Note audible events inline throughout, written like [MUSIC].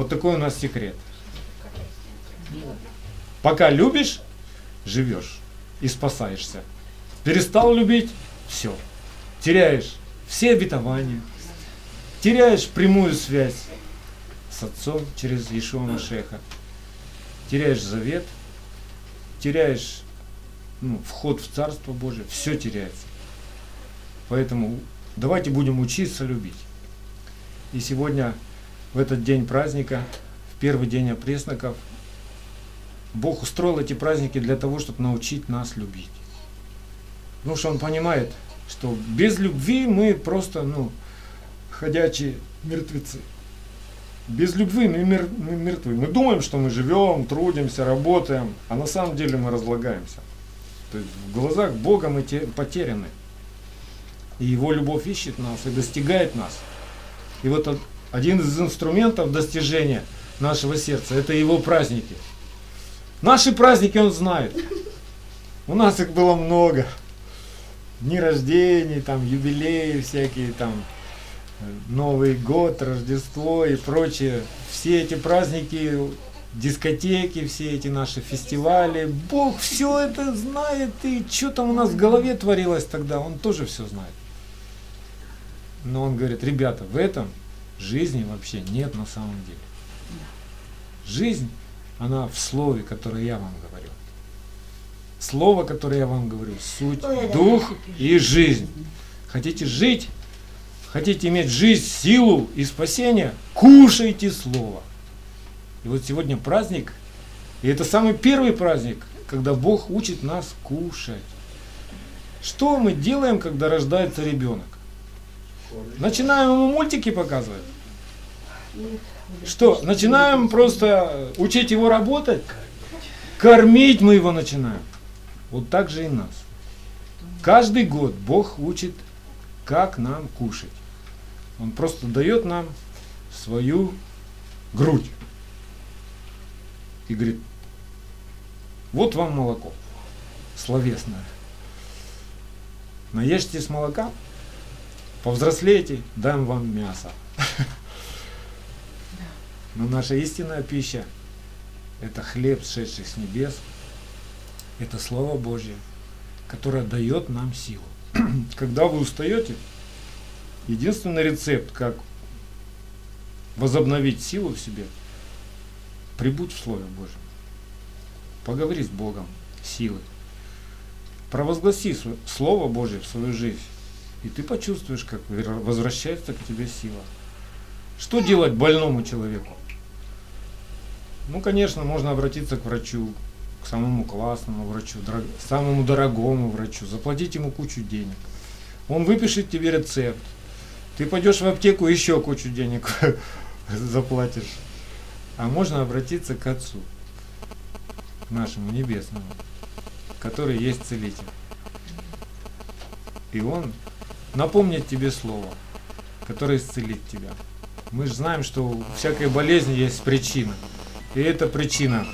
Вот такой у нас секрет. Пока любишь, живешь и спасаешься. Перестал любить, все. Теряешь все обетования, теряешь прямую связь с Отцом через Ишуа Машеха, теряешь завет, теряешь ну, вход в Царство Божие, все теряется. Поэтому давайте будем учиться любить. И сегодня, в этот день праздника, в первый день опресноков, Бог устроил эти праздники для того, чтобы научить нас любить. Потому что Он понимает, что без любви мы просто, ну, ходячие мертвецы. Без любви мы, мер, мы мертвы. Мы думаем, что мы живем, трудимся, работаем, а на самом деле мы разлагаемся. То есть в глазах Бога мы те, потеряны. И Его любовь ищет нас и достигает нас. И вот один из инструментов достижения нашего сердца – это Его праздники. Наши праздники Он знает. У нас их было много дни рождений, там, юбилеи всякие, там, Новый год, Рождество и прочее. Все эти праздники, дискотеки, все эти наши фестивали. Бог все это знает, и что там у нас в голове творилось тогда, Он тоже все знает. Но Он говорит, ребята, в этом жизни вообще нет на самом деле. Жизнь, она в слове, которое я вам говорю. Слово, которое я вам говорю, суть, дух и жизнь. Хотите жить, хотите иметь жизнь, силу и спасение, кушайте Слово. И вот сегодня праздник, и это самый первый праздник, когда Бог учит нас кушать. Что мы делаем, когда рождается ребенок? Начинаем ему мультики показывать. Что? Начинаем просто учить его работать? Кормить мы его начинаем. Вот так же и нас. Каждый год Бог учит, как нам кушать. Он просто дает нам свою грудь. И говорит, вот вам молоко, словесное. Наешьте с молока, повзрослейте, дам вам мясо. [LAUGHS] Но наша истинная пища – это хлеб, сшедший с небес – это Слово Божье, которое дает нам силу. [CLEARS THROAT] Когда вы устаете, единственный рецепт, как возобновить силу в себе, прибудь в Слове Божьем. Поговори с Богом силой. Провозгласи Слово Божье в свою жизнь. И ты почувствуешь, как возвращается к тебе сила. Что делать больному человеку? Ну, конечно, можно обратиться к врачу, к самому классному врачу, дорог, самому дорогому врачу, заплатить ему кучу денег. Он выпишет тебе рецепт. Ты пойдешь в аптеку, еще кучу денег [LAUGHS] заплатишь. А можно обратиться к Отцу, нашему небесному, который есть целитель. И Он напомнит тебе слово, которое исцелит тебя. Мы же знаем, что у всякой болезни есть причина. И эта причина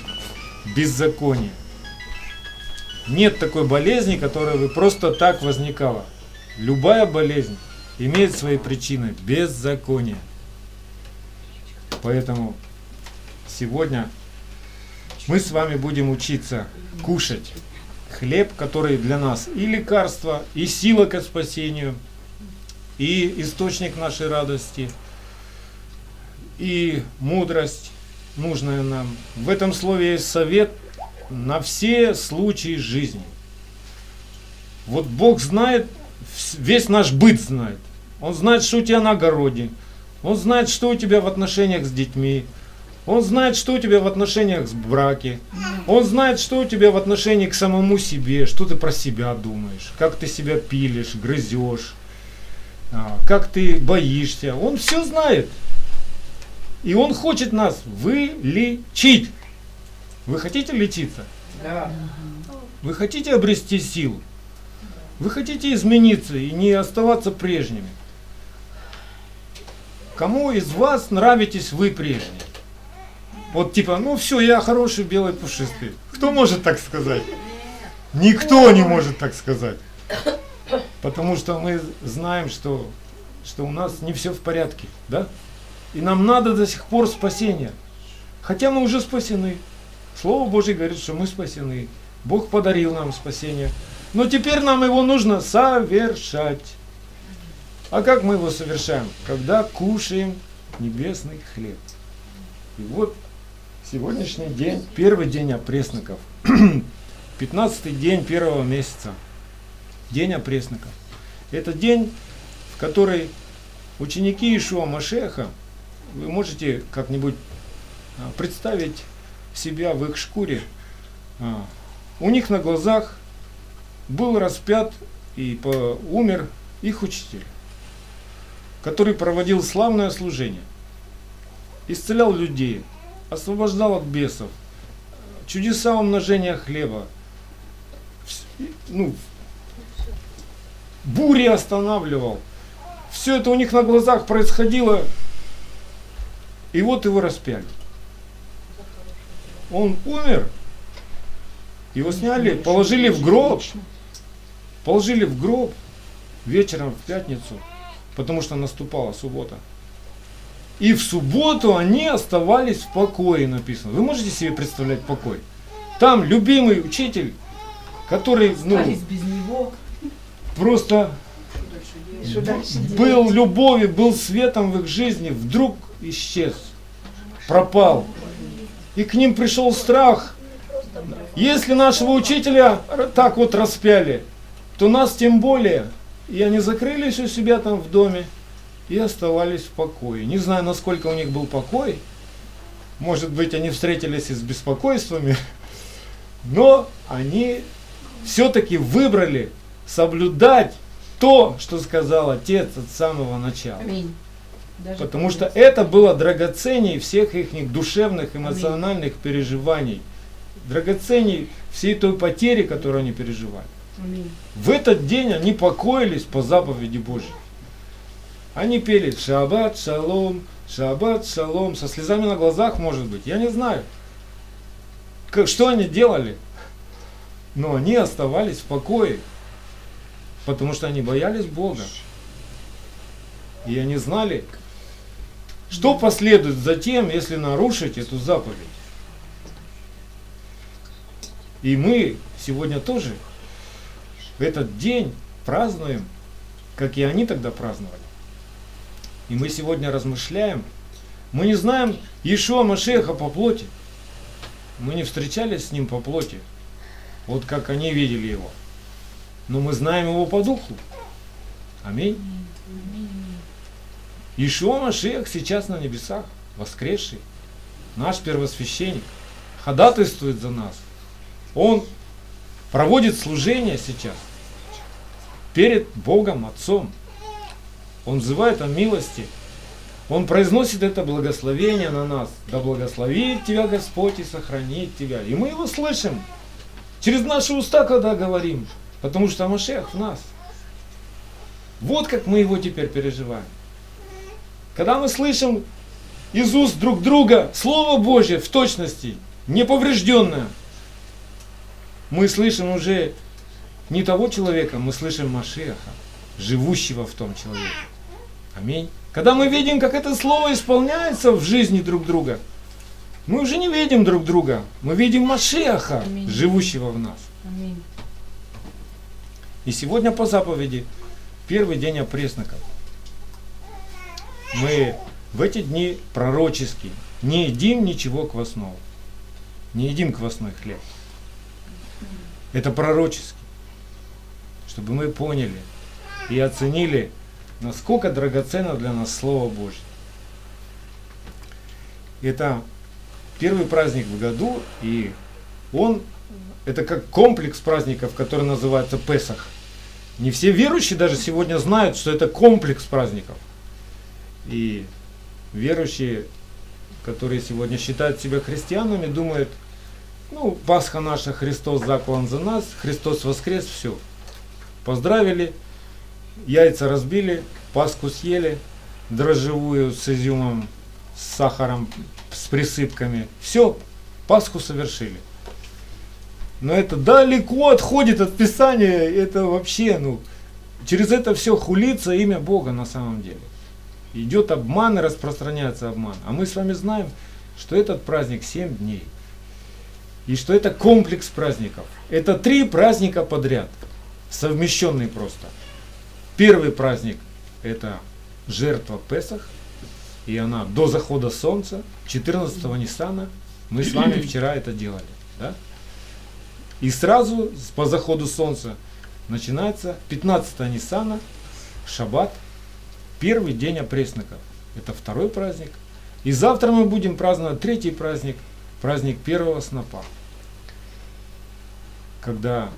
беззаконие. Нет такой болезни, которая бы просто так возникала. Любая болезнь имеет свои причины беззакония. Поэтому сегодня мы с вами будем учиться кушать хлеб, который для нас и лекарство, и сила к спасению, и источник нашей радости, и мудрость, нужное нам. В этом слове есть совет на все случаи жизни. Вот Бог знает, весь наш быт знает. Он знает, что у тебя на огороде. Он знает, что у тебя в отношениях с детьми. Он знает, что у тебя в отношениях с браке. Он знает, что у тебя в отношении к самому себе, что ты про себя думаешь, как ты себя пилишь, грызешь, а, как ты боишься. Он все знает. И Он хочет нас вылечить. Вы хотите лечиться? Да. Вы хотите обрести силу? Вы хотите измениться и не оставаться прежними? Кому из вас нравитесь вы прежние? Вот типа, ну все, я хороший белый пушистый. Кто может так сказать? Никто не может так сказать. Потому что мы знаем, что, что у нас не все в порядке, да? И нам надо до сих пор спасения. Хотя мы уже спасены. Слово Божье говорит, что мы спасены. Бог подарил нам спасение. Но теперь нам его нужно совершать. А как мы его совершаем? Когда кушаем небесный хлеб. И вот сегодняшний день, первый день опресноков. [CLEARS THROAT] 15 день первого месяца. День опресноков. Это день, в который ученики Ишуа Машеха, вы можете как-нибудь а, представить себя в их шкуре. А, у них на глазах был распят и умер их учитель, который проводил славное служение, исцелял людей, освобождал от бесов, чудеса умножения хлеба, ну, бури останавливал. Все это у них на глазах происходило, и вот его распяли. Он умер, его сняли, положили в гроб, положили в гроб вечером в пятницу, потому что наступала суббота. И в субботу они оставались в покое, написано. Вы можете себе представлять покой? Там любимый учитель, который ну, без него. просто был любовью, был светом в их жизни, вдруг исчез, пропал. И к ним пришел страх. Если нашего учителя так вот распяли, то нас тем более. И они закрылись у себя там в доме и оставались в покое. Не знаю, насколько у них был покой. Может быть, они встретились и с беспокойствами. [LAUGHS] Но они все-таки выбрали соблюдать то, что сказал Отец от самого начала. Аминь. Даже Потому что это было драгоценней всех их душевных, эмоциональных Аминь. переживаний. Драгоценней всей той потери, которую они переживали. Аминь. В этот день они покоились по заповеди Божьей. Они пели «Шаббат, шалом, шаббат, шалом», со слезами на глазах, может быть, я не знаю. Как, что они делали? Но они оставались в покое, потому что они боялись Бога. И они знали, что последует за тем, если нарушить эту заповедь. И мы сегодня тоже этот день празднуем, как и они тогда праздновали. И мы сегодня размышляем. Мы не знаем Ишуа Машеха по плоти. Мы не встречались с ним по плоти вот как они видели его. Но мы знаем его по духу. Аминь. Ишуа Машех сейчас на небесах, воскресший, наш первосвященник, ходатайствует за нас. Он проводит служение сейчас перед Богом Отцом. Он взывает о милости. Он произносит это благословение на нас. Да благословит тебя Господь и сохранит тебя. И мы его слышим. Через наши уста, когда говорим, потому что Машех в нас. Вот как мы его теперь переживаем. Когда мы слышим из уст друг друга Слово Божье в точности, неповрежденное, мы слышим уже не того человека, мы слышим Машеха, живущего в том человеке. Аминь. Когда мы видим, как это слово исполняется в жизни друг друга – мы уже не видим друг друга. Мы видим Машеха, Аминь. живущего в нас. Аминь. И сегодня по заповеди, первый день опресноков, мы в эти дни пророчески не едим ничего квасного. Не едим квасной хлеб. Это пророчески. Чтобы мы поняли и оценили, насколько драгоценно для нас Слово Божье. Это первый праздник в году, и он, это как комплекс праздников, который называется Песах. Не все верующие даже сегодня знают, что это комплекс праздников. И верующие, которые сегодня считают себя христианами, думают, ну, Пасха наша, Христос заклан за нас, Христос воскрес, все. Поздравили, яйца разбили, Пасху съели, дрожжевую с изюмом, с сахаром с присыпками. Все, Пасху совершили. Но это далеко отходит от Писания, это вообще, ну, через это все хулится имя Бога на самом деле. Идет обман и распространяется обман. А мы с вами знаем, что этот праздник 7 дней. И что это комплекс праздников. Это три праздника подряд, совмещенные просто. Первый праздник – это жертва Песах, и она до захода солнца, 14-го Ниссана, мы с вами вчера это делали. Да? И сразу по заходу солнца начинается 15 Ниссана, Шаббат, первый день опресноков. Это второй праздник. И завтра мы будем праздновать третий праздник, праздник первого снопа. Когда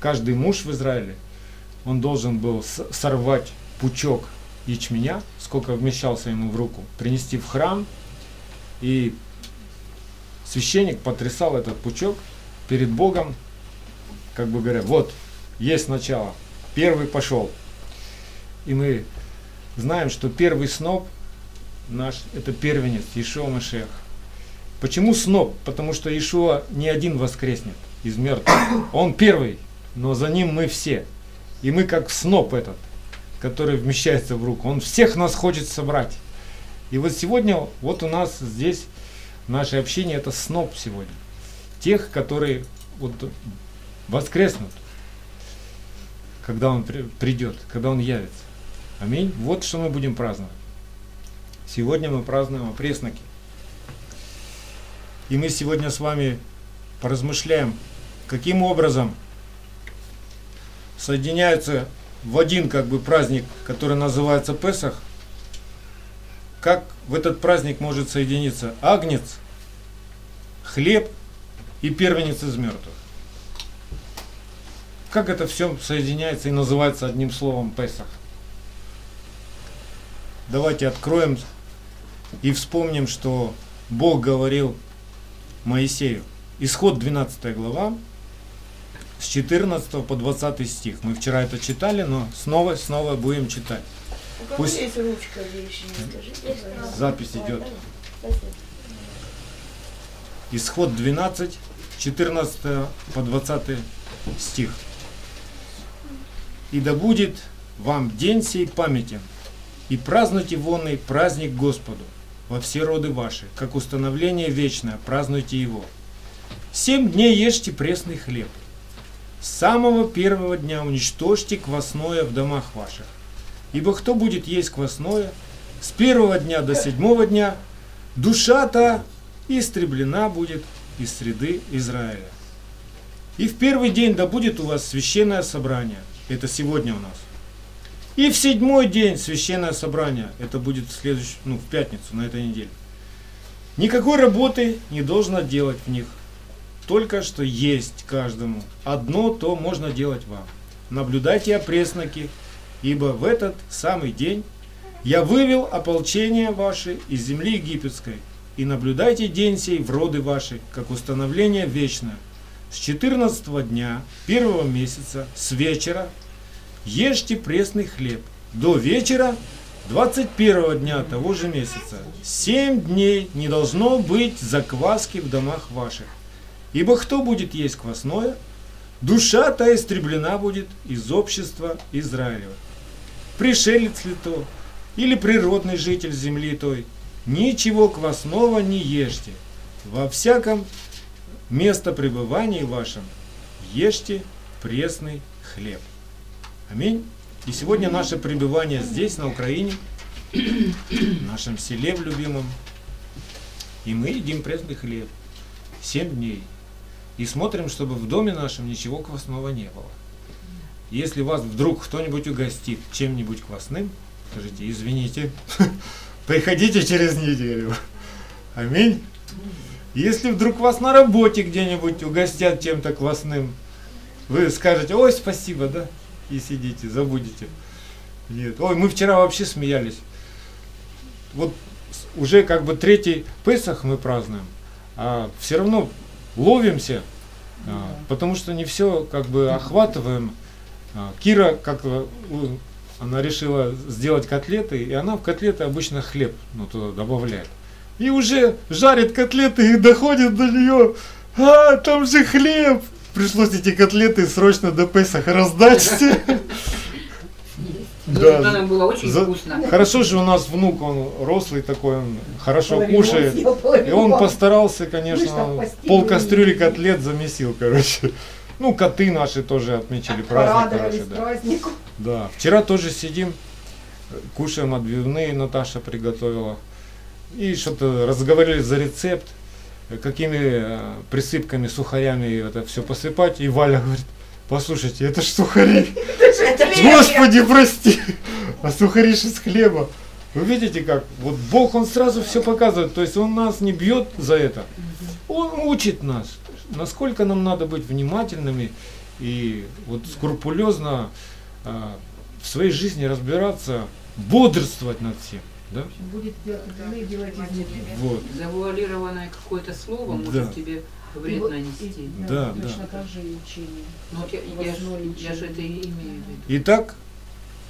каждый муж в Израиле, он должен был сорвать пучок ячменя, сколько вмещался ему в руку, принести в храм, и священник потрясал этот пучок перед Богом, как бы говоря, вот, есть начало, первый пошел. И мы знаем, что первый сноп наш, это первенец, Ишуа Машех. Почему сноп? Потому что Ишуа не один воскреснет из мертвых. Он первый, но за ним мы все. И мы как сноп этот который вмещается в руку. Он всех нас хочет собрать. И вот сегодня, вот у нас здесь наше общение это сноп сегодня. Тех, которые вот воскреснут, когда он придет, когда он явится. Аминь. Вот что мы будем праздновать. Сегодня мы празднуем опресноки. И мы сегодня с вами поразмышляем, каким образом соединяются в один как бы праздник, который называется Песах, как в этот праздник может соединиться агнец, хлеб и первенец из мертвых. Как это все соединяется и называется одним словом Песах? Давайте откроем и вспомним, что Бог говорил Моисею. Исход 12 глава, с 14 по 20 стих. Мы вчера это читали, но снова, снова будем читать. Пусть... есть ручка, еще не скажите. Запись идет. Исход 12, 14 по 20 стих. «И да будет вам день сей памятен, и празднуйте вонный праздник Господу во все роды ваши, как установление вечное, празднуйте его. Семь дней ешьте пресный хлеб, с самого первого дня уничтожьте квасное в домах ваших. Ибо кто будет есть квасное, с первого дня до седьмого дня душа-то истреблена будет из среды Израиля. И в первый день да будет у вас священное собрание. Это сегодня у нас. И в седьмой день священное собрание. Это будет в следующую, ну, в пятницу на этой неделе. Никакой работы не должно делать в них только что есть каждому. Одно то можно делать вам. Наблюдайте опресноки, ибо в этот самый день я вывел ополчение ваше из земли египетской, и наблюдайте день сей в роды ваши, как установление вечное. С 14 дня первого месяца, с вечера, ешьте пресный хлеб. До вечера 21 дня того же месяца. Семь дней не должно быть закваски в домах ваших. Ибо кто будет есть квасное, душа та истреблена будет из общества Израилева. Пришелец ли то, или природный житель земли той, ничего квасного не ешьте. Во всяком место пребывания вашем ешьте пресный хлеб. Аминь. И сегодня наше пребывание здесь, на Украине, в нашем селе в любимом, и мы едим пресный хлеб. Семь дней и смотрим, чтобы в доме нашем ничего квасного не было. Если вас вдруг кто-нибудь угостит чем-нибудь квасным, скажите, извините, [LAUGHS] приходите через неделю. Аминь. Если вдруг вас на работе где-нибудь угостят чем-то квасным, вы скажете, ой, спасибо, да, и сидите, забудете. Нет. Ой, мы вчера вообще смеялись. Вот уже как бы третий Песах мы празднуем, а все равно ловимся, а, потому что не все как бы охватываем. А, Кира, как она решила сделать котлеты, и она в котлеты обычно хлеб ну, туда добавляет. И уже жарит котлеты и доходит до нее, а, там же хлеб. Пришлось эти котлеты срочно до Песаха раздать все. [LAUGHS] Да. Было очень За- вкусно. Хорошо же у нас внук, он рослый такой, он хорошо Половину кушает. съел, половину И он постарался, там конечно, пол кастрюли котлет замесил, короче. Ну, коты наши тоже отметили праздник, короче, да. празднику. Да. Вчера тоже сидим, кушаем отбивные, Наташа приготовила. И что-то разговорились за рецепт, какими э, присыпками, сухарями это все посыпать. И Валя говорит, послушайте, это ж сухари. Господи, прости. А сухари из хлеба. Вы видите как? Вот Бог, Он сразу все показывает. То есть Он нас не бьет за это. Он учит нас, насколько нам надо быть внимательными и вот скрупулезно а, в своей жизни разбираться, бодрствовать над всем. Да? Будет делать делать из них. Вот. Завуалированное какое-то слово Да. может тебе вред И вот- нанести. и- Да, Точно да. так же и учение. Ну, вот я, я, ж- Возможно, я же это и имею в виду. Итак,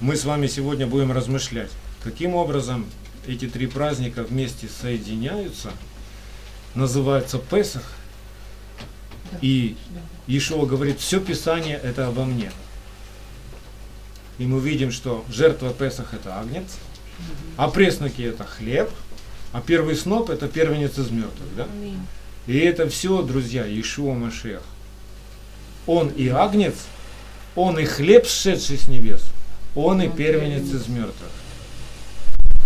мы с вами сегодня будем размышлять, каким образом эти три праздника вместе соединяются, называются Песах, Да. и Да. Иешуа говорит, все Писание это обо мне. И мы видим, что жертва Песах это агнец, а пресноки это хлеб, а первый сноп это первенец из мертвых. Да? Аминь. И это все, друзья, Иешуа Машех. Он и агнец, он и хлеб, сшедший с небес, он и первенец из мертвых.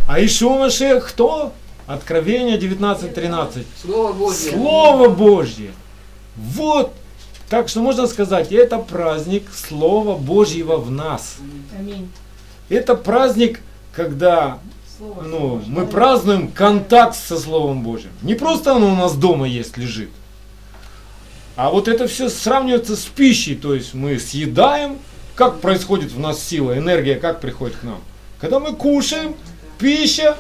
А Иешуа Машех кто? Откровение 19.13. Слово Божье. Слово Божье. Вот. Так что можно сказать, это праздник Слова Божьего в нас. Аминь. Это праздник, когда ну, мы празднуем контакт со Словом Божьим. Не просто оно у нас дома есть, лежит. А вот это все сравнивается с пищей. То есть мы съедаем, как происходит в нас сила, энергия, как приходит к нам. Когда мы кушаем, пища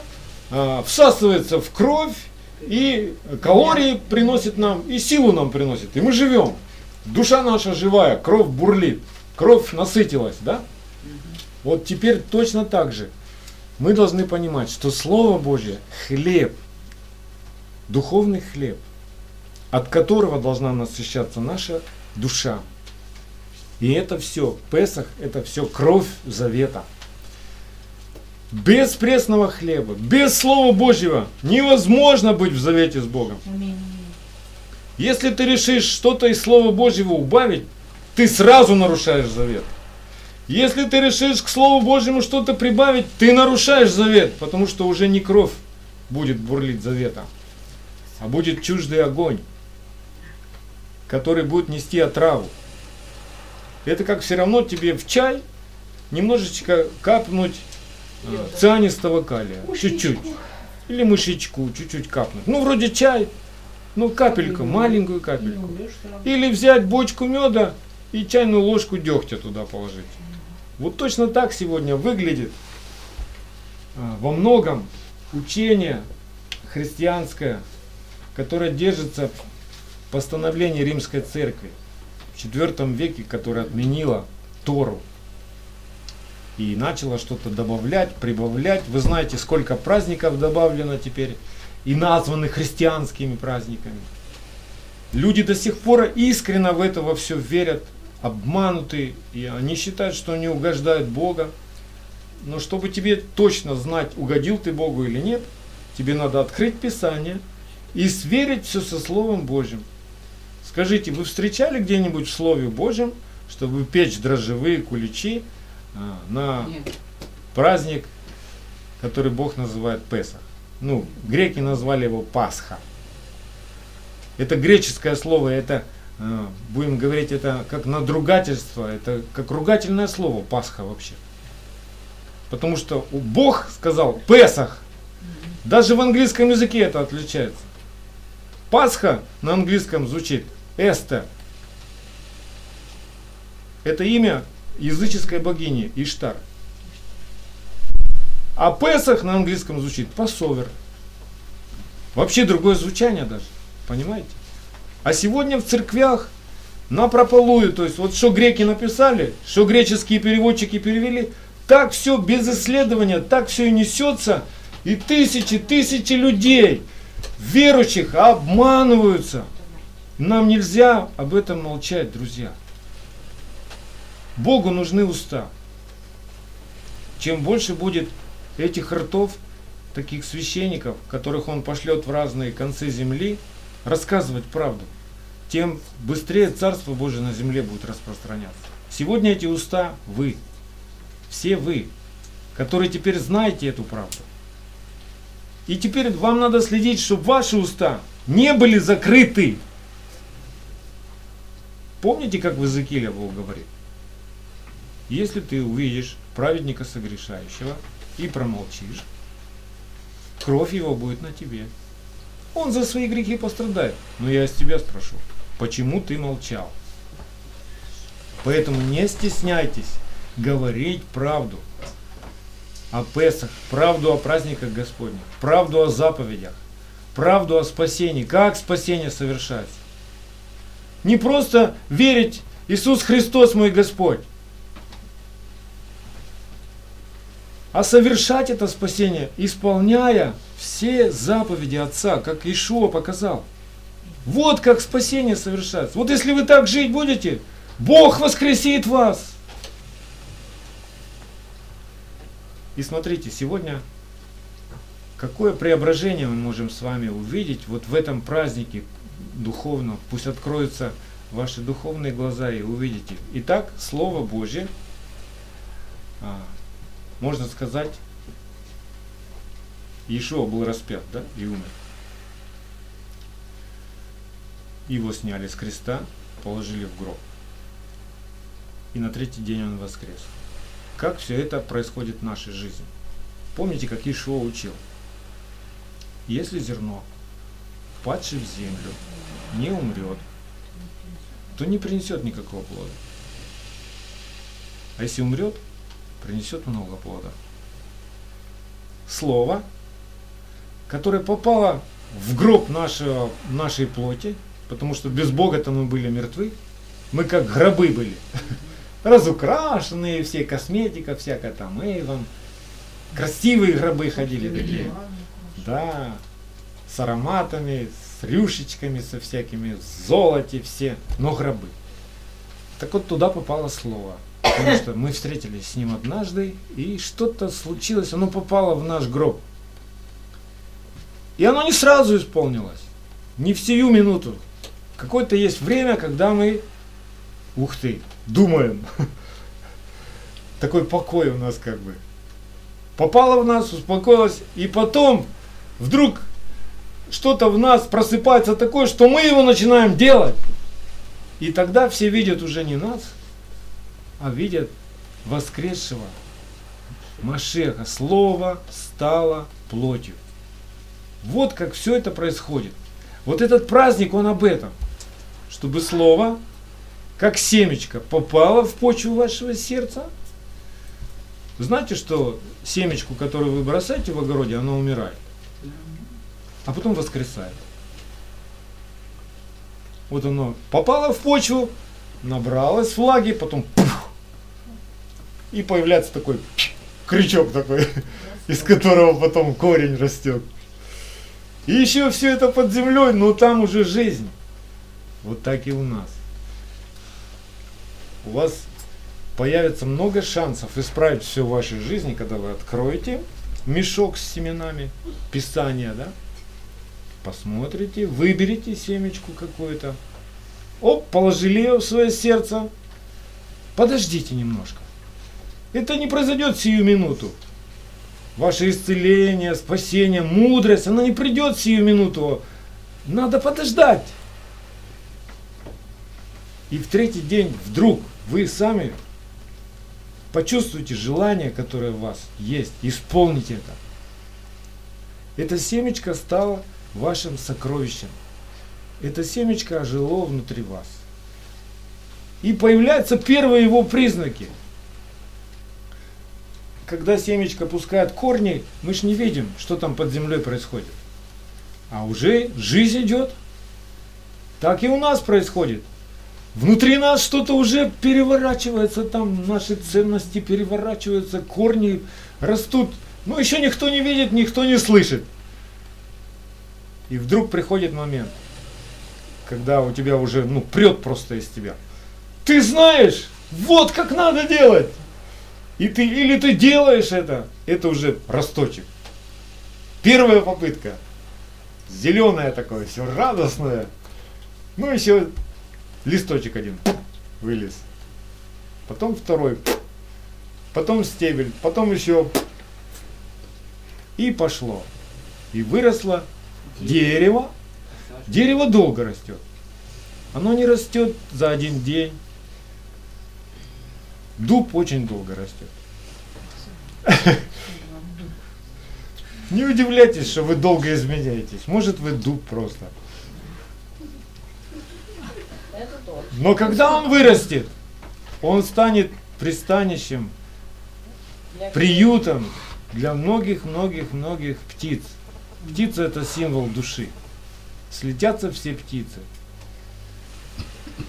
а, всасывается в кровь, и калории приносит нам, и силу нам приносит. И мы живем. Душа наша живая, кровь бурлит, кровь насытилась, да? Вот теперь точно так же. Мы должны понимать, что Слово Божье – хлеб, духовный хлеб, от которого должна насыщаться наша душа. И это все, Песах – это все кровь завета. Без пресного хлеба, без Слова Божьего невозможно быть в завете с Богом. Аминь. Если ты решишь что-то из Слова Божьего убавить, ты сразу нарушаешь завет. Если ты решишь к Слову Божьему что-то прибавить, ты нарушаешь завет, потому что уже не кровь будет бурлить завета, а будет чуждый огонь, который будет нести отраву. Это как все равно тебе в чай немножечко капнуть э, цианистого калия, чуть-чуть. Или мышечку чуть-чуть капнуть. Ну, вроде чай, ну, капельку, маленькую капельку. Или взять бочку меда и чайную ложку дегтя туда положить. Вот точно так сегодня выглядит а, во многом учение христианское, которое держится в постановлении Римской Церкви в IV веке, которая отменила Тору и начала что-то добавлять, прибавлять. Вы знаете, сколько праздников добавлено теперь и названы христианскими праздниками. Люди до сих пор искренне в это все верят, обмануты, и они считают, что они угождают Бога. Но чтобы тебе точно знать, угодил ты Богу или нет, тебе надо открыть Писание и сверить все со Словом Божьим. Скажите, вы встречали где-нибудь в Слове Божьем, чтобы печь дрожжевые куличи а, на Нет. праздник, который Бог называет Песах. Ну, греки назвали его Пасха. Это греческое слово, это, будем говорить, это как надругательство, это как ругательное слово Пасха вообще. Потому что Бог сказал Песах. Даже в английском языке это отличается. Пасха на английском звучит Эстер. Это имя языческой богини Иштар. А Песах на английском звучит Пасовер. Вообще другое звучание даже. Понимаете? А сегодня в церквях на прополую, то есть вот что греки написали, что греческие переводчики перевели, так все без исследования, так все и несется, и тысячи, тысячи людей, верующих, обманываются. Нам нельзя об этом молчать, друзья. Богу нужны уста. чем больше будет этих ртов, таких священников, которых он пошлет в разные концы земли, рассказывать правду, тем быстрее Царство Божие на земле будет распространяться. Сегодня эти уста вы, все вы, которые теперь знаете эту правду. И теперь вам надо следить, чтобы ваши уста не были закрыты. Помните, как в Иезекииле Бог говорит? Если ты увидишь праведника согрешающего и промолчишь, кровь его будет на тебе. Он за свои грехи пострадает. Но я из тебя спрошу, почему ты молчал? Поэтому не стесняйтесь говорить правду о Песах, правду о праздниках Господних, правду о заповедях, правду о спасении, как спасение совершается. Не просто верить, Иисус Христос мой Господь, а совершать это спасение, исполняя все заповеди Отца, как Ишуа показал. Вот как спасение совершается. Вот если вы так жить будете, Бог воскресит вас. И смотрите, сегодня какое преображение мы можем с вами увидеть вот в этом празднике духовном. Пусть откроются ваши духовные глаза и увидите. Итак, Слово Божье, а, можно сказать, Иешуа был распят, да, и умер. Его сняли с креста, положили в гроб. И на третий день он воскрес. Как все это происходит в нашей жизни? Помните, как Ишуа учил? Если зерно, падшее в землю, не умрет, то не принесет никакого плода. А если умрет, принесет много плода. Слово, которое попало в гроб нашего, нашей плоти, потому что без Бога-то мы были мертвы, мы как гробы были, [LAUGHS] разукрашенные, все косметика всякая там, эйвом, красивые гробы ходили такие, да, с ароматами, с рюшечками, со всякими, золоте все, но гробы. Так вот туда попало слово. Потому что мы встретились с ним однажды, и что-то случилось, оно попало в наш гроб. И оно не сразу исполнилось, не в сию минуту. Какое-то есть время, когда мы, ух ты, думаем. [LAUGHS] Такой покой у нас как бы. Попало в нас, успокоилось, и потом вдруг что-то в нас просыпается такое, что мы его начинаем делать. И тогда все видят уже не нас, а видят воскресшего Машеха. Слово стало плотью. Вот как все это происходит. Вот этот праздник, он об этом. Чтобы Слово, как семечко, попало в почву вашего сердца. Знаете, что семечку, которую вы бросаете в огороде, она умирает. А потом воскресает. Вот оно попало в почву, набралось влаги, потом пух, и появляется такой крючок такой, [LAUGHS] из которого потом корень растет. И еще все это под землей, но там уже жизнь. Вот так и у нас. У вас появится много шансов исправить все в вашей жизни, когда вы откроете мешок с семенами, Писания, да? Посмотрите, выберите семечку какую-то. Оп, положили ее в свое сердце. Подождите немножко. Это не произойдет сию минуту. Ваше исцеление, спасение, мудрость, она не придет сию минуту. Надо подождать. И в третий день вдруг вы сами почувствуете желание, которое у вас есть, исполните это. Это семечко стало вашим сокровищем. Это семечко ожило внутри вас. И появляются первые его признаки – когда семечко пускает корни, мы ж не видим, что там под землей происходит. А уже жизнь идет. Так и у нас происходит. Внутри нас что-то уже переворачивается, там наши ценности переворачиваются, корни растут. Но еще никто не видит, никто не слышит. И вдруг приходит момент, когда у тебя уже, ну, прет просто из тебя. Ты знаешь, вот как надо делать. И ты, или ты делаешь это, это уже росточек. Первая попытка. Зеленое такое, все радостное. Ну, еще листочек один вылез. Потом второй. Потом стебель. Потом еще. И пошло. И выросло дерево. Дерево долго растет. Оно не растет за один день. Дуб очень долго растет. [LAUGHS] Не удивляйтесь, что вы долго изменяетесь. Может вы дуб просто. Но когда он вырастет, он станет пристанищем, приютом для многих-многих-многих птиц. Птица это символ души. Слетятся все птицы.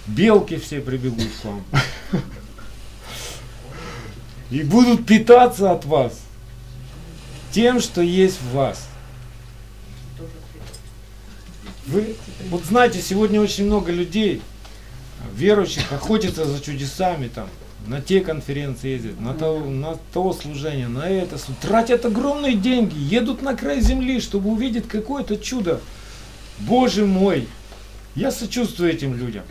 Белки все прибегут к вам. [LAUGHS] И будут питаться от вас тем, что есть в вас. Вы, вот знаете, сегодня очень много людей, верующих, охотятся за чудесами там, на те конференции ездят, на то, на то служение, на это, тратят огромные деньги, едут на край земли, чтобы увидеть какое-то чудо. Боже мой, я сочувствую этим людям.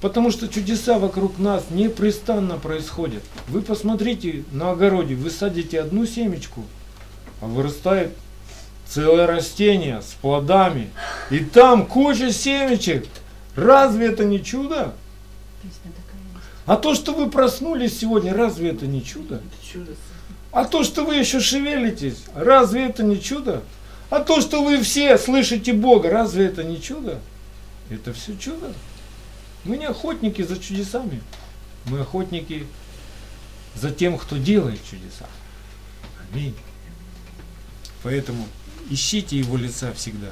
Потому что чудеса вокруг нас непрестанно происходят. Вы посмотрите на огороде, вы садите одну семечку, а вырастает целое растение с плодами. И там куча семечек. Разве это не чудо? А то, что вы проснулись сегодня, разве это не чудо. А то, что вы еще шевелитесь, разве это не чудо? А то, что вы все слышите Бога, разве это не чудо? Это все чудо. Мы не охотники за чудесами. Мы охотники за тем, кто делает чудеса. Аминь. Поэтому ищите его лица всегда.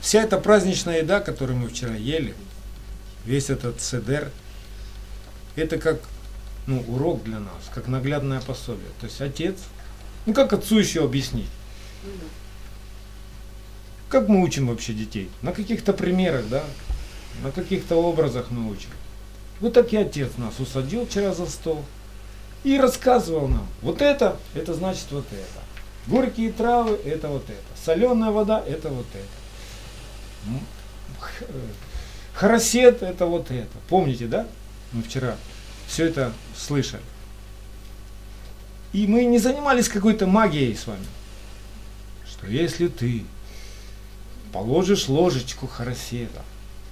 Вся эта праздничная еда, которую мы вчера ели, весь этот седер, это как ну, урок для нас, как наглядное пособие. То есть отец, ну как отцу еще объяснить? Как мы учим вообще детей? На каких-то примерах, да? На каких-то образах мы учим. Вот так и отец нас усадил вчера за стол и рассказывал нам. Вот это, это значит вот это. Горькие травы, это вот это. Соленая вода, это вот это. М, х- э, это вот это. Помните, да? Мы вчера все это слышали. И мы не занимались какой-то магией с вами. Что если ты положишь ложечку хоросета,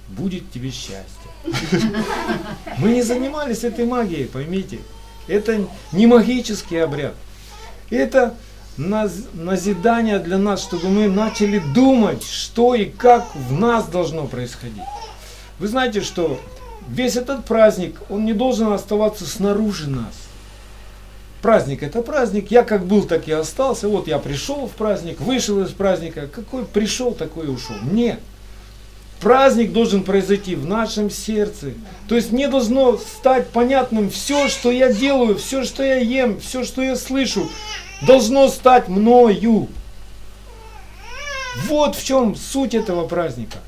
будет тебе счастье. Мы не занимались этой магией, поймите. Это не магический обряд. Это наз- назидание для нас, чтобы мы начали думать, что и как в нас должно происходить. Вы знаете, что весь этот праздник, он не должен оставаться снаружи нас. Праздник это праздник, я как был, так и остался. Вот я пришел в праздник, вышел из праздника. Какой пришел, такой и ушел. Нет. Праздник должен произойти в нашем сердце. То есть мне должно стать понятным все, что я делаю, все, что я ем, все, что я слышу, должно стать мною. Вот в чем суть этого праздника.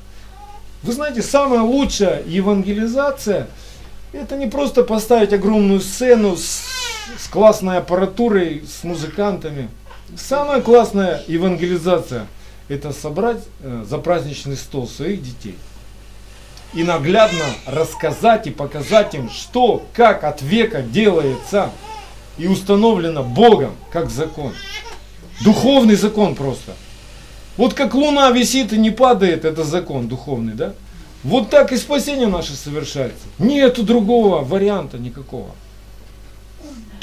Вы знаете, самая лучшая евангелизация это не просто поставить огромную сцену с, с классной аппаратурой, с музыкантами. Самая классная евангелизация это собрать э, за праздничный стол своих детей и наглядно рассказать и показать им, что, как от века делается и установлено Богом как закон. Духовный закон просто. Вот как луна висит и не падает, это закон духовный, да? Вот так и спасение наше совершается. Нету другого варианта никакого.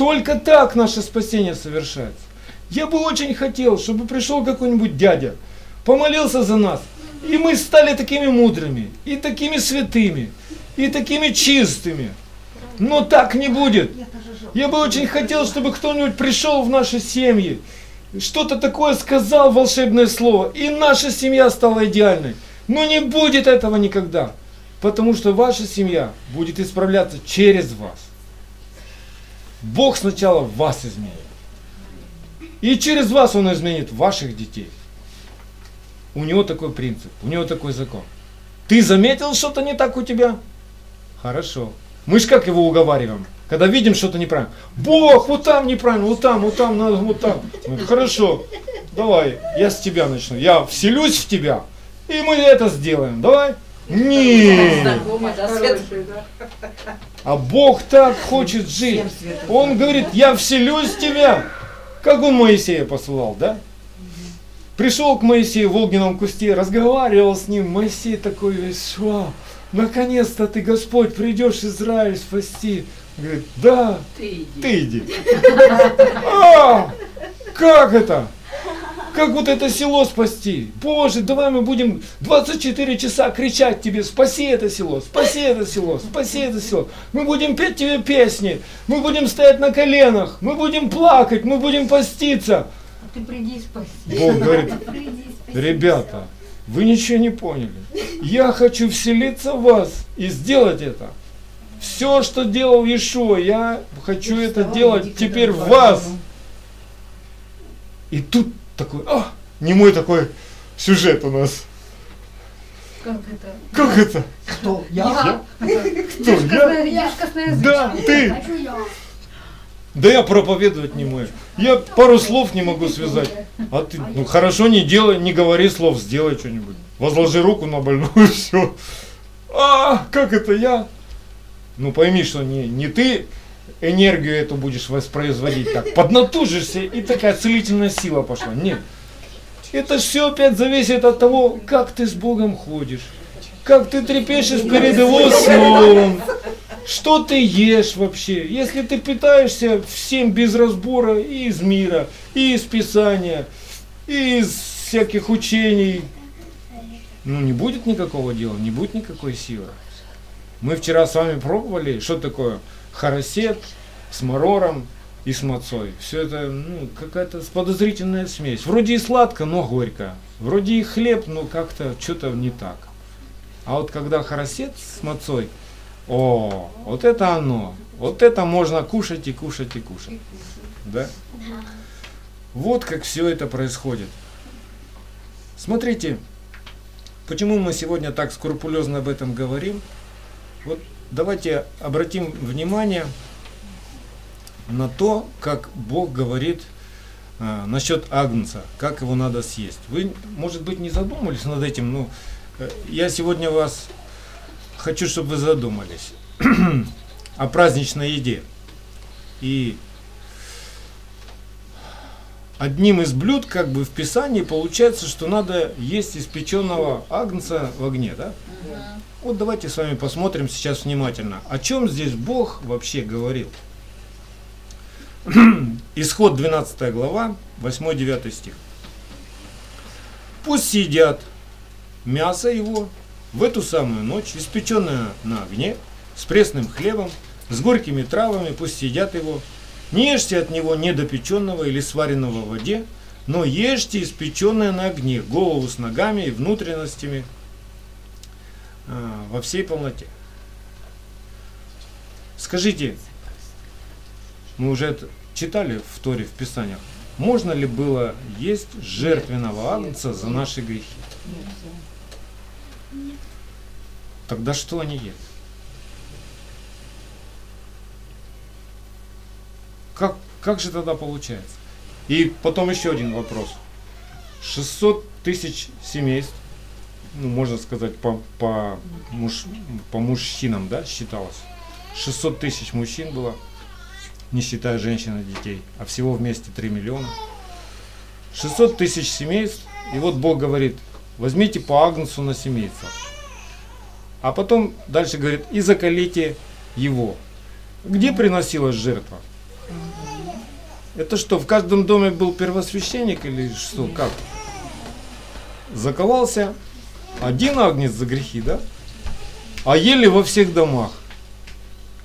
Только так наше спасение совершается. Я бы очень хотел, чтобы пришел какой-нибудь дядя, помолился за нас, и мы стали такими мудрыми, и такими святыми, и такими чистыми. Но так не будет. Я бы очень хотел, чтобы кто-нибудь пришел в наши семьи, что-то такое сказал волшебное слово, и наша семья стала идеальной. Но не будет этого никогда, потому что ваша семья будет исправляться через вас. Бог сначала вас изменит. И через вас Он изменит ваших детей. У него такой принцип, у него такой закон. Ты заметил что-то не так у тебя? Хорошо. Мы ж как его уговариваем? Когда видим что-то неправильно. Бог, вот там неправильно, вот там, вот там, надо, вот там. Хорошо, давай, я с тебя начну. Я вселюсь в тебя, и мы это сделаем. Давай. Нет. А Бог так хочет жить. Он говорит, я вселюсь в тебя. Как он Моисея посылал, да? Пришел к Моисею в огненном кусте, разговаривал с ним. Моисей такой весь, вау, наконец-то ты, Господь, придешь Израиль спасти. Говорит, да, Ты иди. ты иди. [LAUGHS] А, как это? Как вот это село спасти? Боже, давай мы будем 24 часа кричать тебе, спаси это село, спаси это село, спаси это село. Мы будем петь тебе песни, мы будем стоять на коленах, мы будем плакать, мы будем поститься. А ты приди спаси. Бог говорит, [LAUGHS] ребята, вы ничего не поняли. Я хочу вселиться в вас и сделать это. Все, что делал Иешуа, я хочу это делать теперь в вас. И тут такой, а, не мой такой сюжет у нас. Как это? Как это? Кто? Я. Кто? Ешка, Я? с Да, ты. Я. Да я проповедовать не мой. Я пару слов не могу связать. А ты, ну хорошо, не делай, не говори слов, сделай что-нибудь. Возложи руку на больную, [LAUGHS] все. А, как это я? Ну пойми, что не, не ты энергию эту будешь воспроизводить так. Поднатужишься, и такая целительная сила пошла. Нет. Это все опять зависит от того, как ты с Богом ходишь. Как ты трепещешь перед Его словом. Что ты ешь вообще? Если ты питаешься всем без разбора и из мира, и из Писания, и из всяких учений, ну не будет никакого дела, не будет никакой силы. Мы вчера с вами пробовали, что такое харасет с марором и с мацой. Все это ну, какая-то подозрительная смесь. Вроде и сладко, но горько. Вроде и хлеб, но как-то что-то не так. А вот когда харасет с мацой, о, вот это оно. Вот это можно кушать и кушать и кушать. Да? Вот как все это происходит. Смотрите, почему мы сегодня так скрупулезно об этом говорим. Вот давайте обратим внимание на то, как Бог говорит а, насчет агнца, как его надо съесть. Вы, может быть, не задумались над этим, но э, я сегодня вас хочу, чтобы вы задумались [CLEARS THROAT] о праздничной еде. И одним из блюд, как бы в Писании, получается, что надо есть испеченного агнца в огне, да? Вот давайте с вами посмотрим сейчас внимательно, о чем здесь Бог вообще говорил. [CLEARS THROAT] Исход 12 глава, 8-9 стих. Пусть съедят мясо его в эту самую ночь, испеченное на огне, с пресным хлебом, с горькими травами, пусть съедят его. Не ешьте от него недопеченного или сваренного в воде, но ешьте испеченное на огне, голову с ногами и внутренностями а, во всей полноте. Скажите, мы уже это читали в Торе, в Писаниях, можно ли было есть жертвенного агнца за наши грехи? Тогда что они едят? Как, как же тогда получается? И потом еще один вопрос. 600 тысяч семейств, ну, можно сказать, по, по, муж, по мужчинам, да, считалось. 600 тысяч мужчин было, не считая женщин и детей, а всего вместе 3 миллиона. 600 тысяч семейств, и вот Бог говорит, возьмите по агнцу на семейство. А потом дальше говорит, и закалите его. Где приносилась жертва? Это что, в каждом доме был первосвященник или что, как? Заковался один агнец за грехи, да? А ели во всех домах.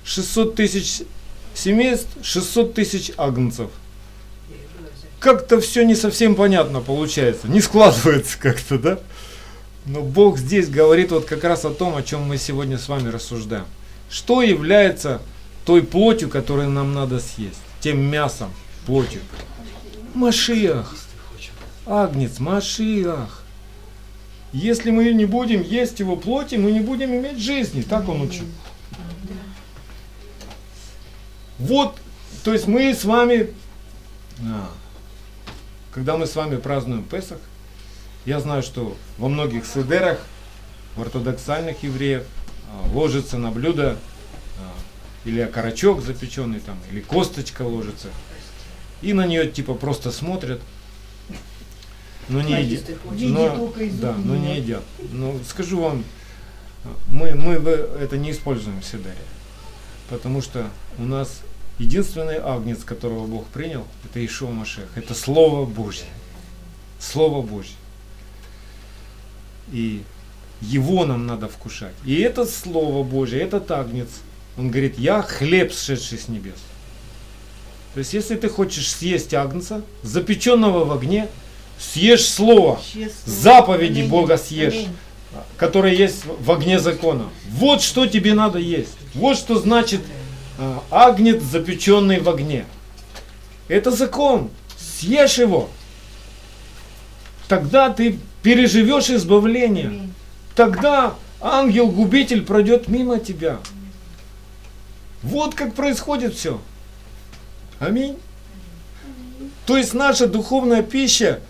600 тысяч семейств, 600 тысяч агнцев. Как-то все не совсем понятно получается, не складывается как-то, да? Но Бог здесь говорит вот как раз о том, о чем мы сегодня с вами рассуждаем. Что является той плотью, которую нам надо съесть? Тем мясом, плотью. Машиах. Агнец, Машиах. Если мы не будем есть его плоти, мы не будем иметь жизни. Так он учит. Вот, то есть мы с вами, а, когда мы с вами празднуем Песах, я знаю, что во многих седерах, в ортодоксальных евреев, а, ложится на блюдо или окорочок запеченный там, или косточка ложится. И на нее типа просто смотрят, но не едят. Но, да, но не едят. Ну, скажу вам, мы, мы это не используем в Седере. Потому что у нас единственный агнец, которого Бог принял, это Ишуа Машех. Это Слово Божье. Слово Божье. И его нам надо вкушать. И это Слово Божье, этот агнец, он говорит, я хлеб, сшедший с небес. То есть, если ты хочешь съесть агнца, запеченного в огне, съешь Слово, заповеди Аминь. Бога съешь, Аминь. которые есть в огне закона. Вот что тебе надо есть. Вот что значит а, агнец, запеченный в огне. Это закон. Съешь его. Тогда ты переживешь избавление. Аминь. Тогда ангел-губитель пройдет мимо тебя. Вот как происходит все. Аминь. То есть наша духовная пища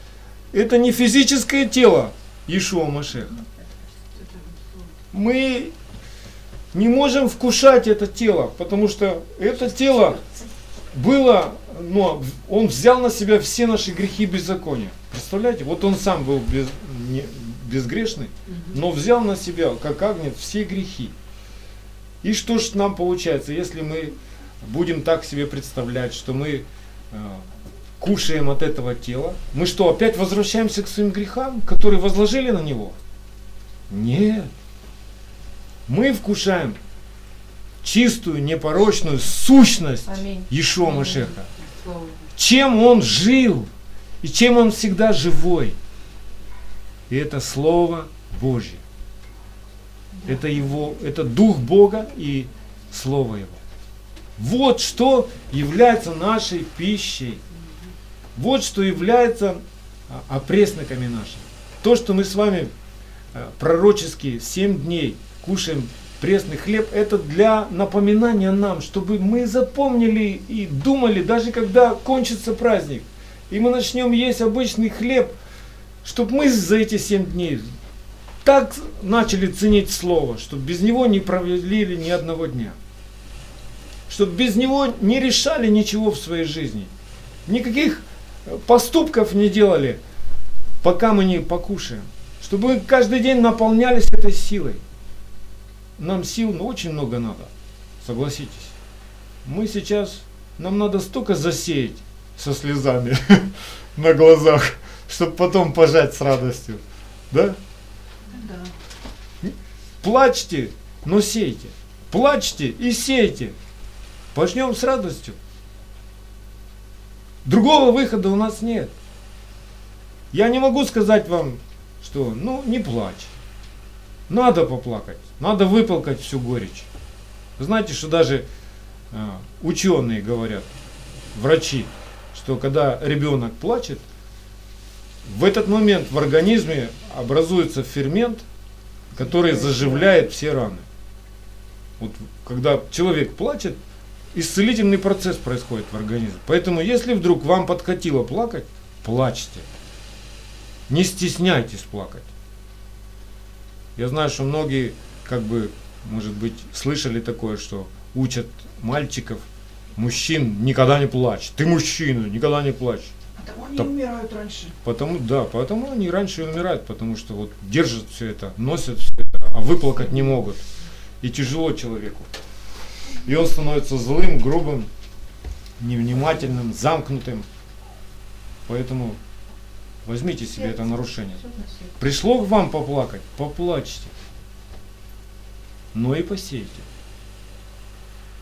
это не физическое тело Ишуа Машеха. Мы не можем вкушать это тело, потому что это тело было, ну, он взял на себя все наши грехи беззакония. Представляете, вот он сам был без- не- безгрешный, но взял на себя, как агнец, все грехи. И что ж нам получается, если мы будем так себе представлять, что мы э, кушаем от этого тела, мы что, опять возвращаемся к своим грехам, которые возложили на него? Нет. Мы вкушаем чистую, непорочную сущность Аминь. Ишуа. Машеха. Чем он жил и чем он всегда живой. И это Слово Божье. Это его, это Дух Бога и Слово Его. Вот что является нашей пищей. Вот что является а, опресноками нашими. То, что мы с вами а, пророчески 7 дней кушаем пресный хлеб, это для напоминания нам, чтобы мы запомнили и думали, даже когда кончится праздник, и мы начнем есть обычный хлеб, чтобы мы за эти 7 дней так начали ценить Слово, чтобы без него не провели ни одного дня. Чтобы без него не решали ничего в своей жизни. Никаких э, поступков не делали, пока мы не покушаем. Чтобы мы каждый день наполнялись этой силой. Нам сил ну, очень много надо, согласитесь. Мы сейчас, нам надо столько засеять со слезами [LAUGHS] на глазах, чтобы потом пожать с радостью. Да? Да. Плачьте, но сейте. Плачьте и сейте. Пожнем с радостью. Другого выхода у нас нет. Я не могу сказать вам, что ну не плачь. Надо поплакать, надо выплакать всю горечь. Вы знаете, что даже а, ученые говорят, врачи, что когда ребенок плачет, в этот момент в организме образуется фермент, который заживляет все раны. Вот когда человек плачет, исцелительный процесс происходит в организме. Поэтому, если вдруг вам подкатило плакать, плачьте. Не стесняйтесь плакать. Я знаю, что многие, как бы, может быть, слышали такое, что учат мальчиков, мужчин, никогда не плачь. Ты мужчина, никогда не плачь. Потому они Да. умирают раньше. Потому, да, поэтому они раньше умирают, потому что вот держат все это, носят все это, а выплакать не могут. И тяжело человеку. И он становится злым, грубым, невнимательным, замкнутым. Поэтому возьмите себе это нарушение. Пришло к вам поплакать, поплачьте. Но и посейте.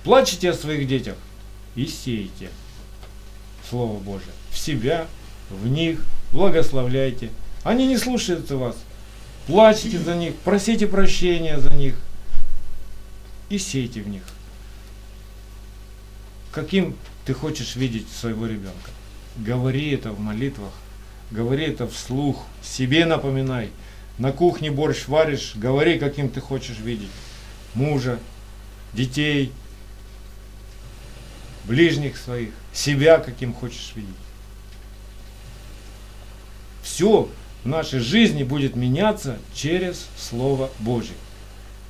Плачьте о своих детях и сейте. Слово Божие. В себя, в них, благословляйте. Они не слушаются вас. Плачьте за них, просите прощения за них и сейте в них. Каким ты хочешь видеть своего ребенка? Говори это в молитвах, говори это вслух, себе напоминай. На кухне борщ варишь, говори, каким ты хочешь видеть. Мужа, детей. ближних своих, себя каким хочешь видеть. Все в нашей жизни будет меняться через Слово Божье.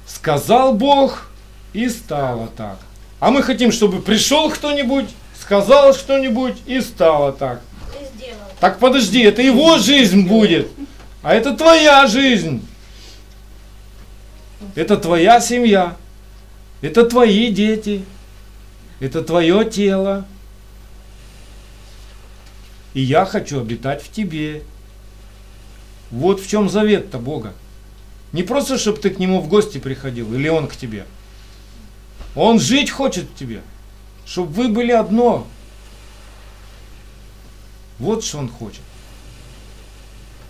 Сказал Бог, и стало так. А мы хотим, чтобы пришел кто-нибудь, сказал что-нибудь, и стало так. Так подожди, это его жизнь будет, а это твоя жизнь. Это твоя семья, это твои дети, это твое тело. И я хочу обитать в тебе. Вот в чем завет-то Бога. Не просто, чтобы ты к нему в гости приходил, или он к тебе. Он жить хочет в тебе, чтобы вы были одно. Вот что он хочет.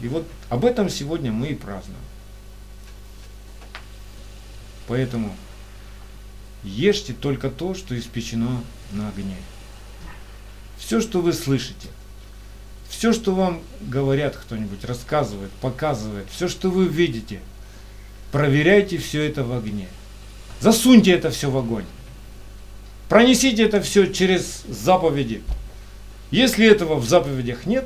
И вот об этом сегодня мы и празднуем. Поэтому ешьте только то, что испечено на огне. Все, что вы слышите, все, что вам говорят кто-нибудь, рассказывает, показывает, все, что вы видите, проверяйте все это в огне. Засуньте это все в огонь. Пронесите это все через заповеди. Если этого в заповедях нет,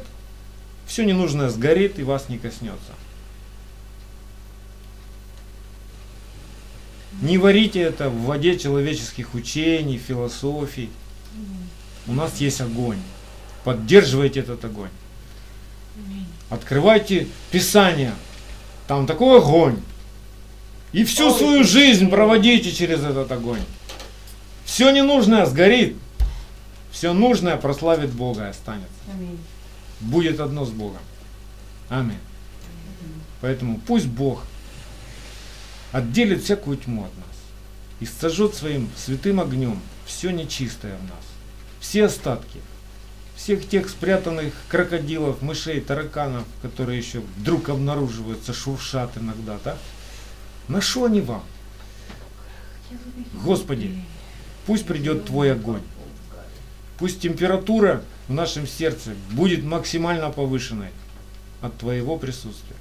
все ненужное сгорит и вас не коснется. Не варите это в воде человеческих учений, философий. У нас есть огонь. Поддерживайте этот огонь. Открывайте Писание. Там такой огонь. И всю свою жизнь проводите через этот огонь. Все ненужное сгорит. Все нужное прославит Бога и останется. Аминь. Будет одно с Богом. Аминь. Поэтому пусть Бог отделит всякую тьму от нас и сожжет своим святым огнем все нечистое в нас, все остатки, всех тех спрятанных крокодилов, мышей, тараканов, которые еще вдруг обнаруживаются, шуршат иногда, да? На что они вам? Господи, пусть придет Твой огонь. Пусть температура в нашем сердце будет максимально повышенной от Твоего присутствия.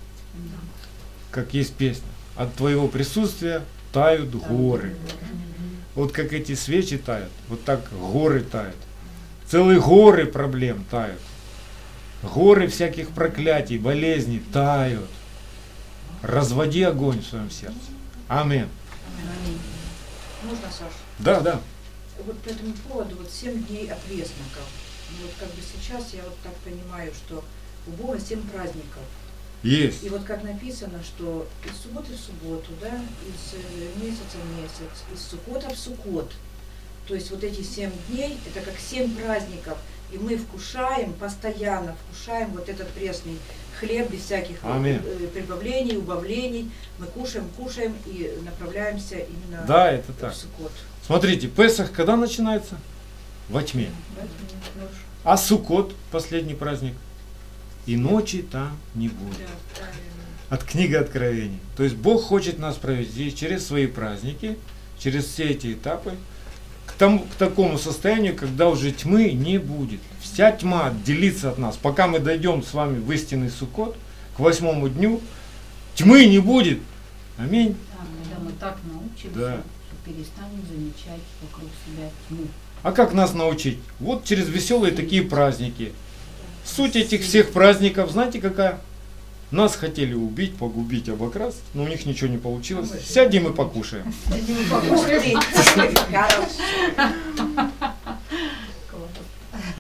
Как есть песня. От Твоего присутствия тают горы. Вот как эти свечи тают, вот так горы тают. Целые горы проблем тают. Горы всяких проклятий, болезней тают. Разводи огонь в своем сердце. Аминь. Можно, Саш? Да, да. Вот по этому поводу, вот 7 дней опресноков. Вот как бы сейчас я вот так понимаю, что у Бога 7 праздников. Есть. И вот как написано, что из субботы в субботу, да, из э, месяца в месяц, из суккота в суккот. То есть вот эти семь дней, это как семь праздников. И мы вкушаем, постоянно вкушаем вот этот пресный хлеб без всяких Аминь. э, прибавлений, убавлений. Мы кушаем, кушаем и направляемся именно Да, это в так. суккот. Смотрите, Песах когда начинается? Во тьме. А Суккот, последний праздник, и ночи там не будет. Да. От книги Откровений. То есть Бог хочет нас провести через свои праздники, через все эти этапы, тому, к такому состоянию, когда уже тьмы не будет. Вся тьма отделится от нас. Пока мы дойдем с вами в истинный Суккот, к восьмому дню, тьмы не будет. Аминь. Да, когда мы так научимся, Да. что перестанем замечать вокруг себя тьму. А как нас научить? Вот через веселые такие праздники. Суть этих всех праздников, знаете какая? Нас хотели убить, погубить, обокрасть, но у них ничего не получилось. Сядем и покушаем. Ух ты, Хорошо.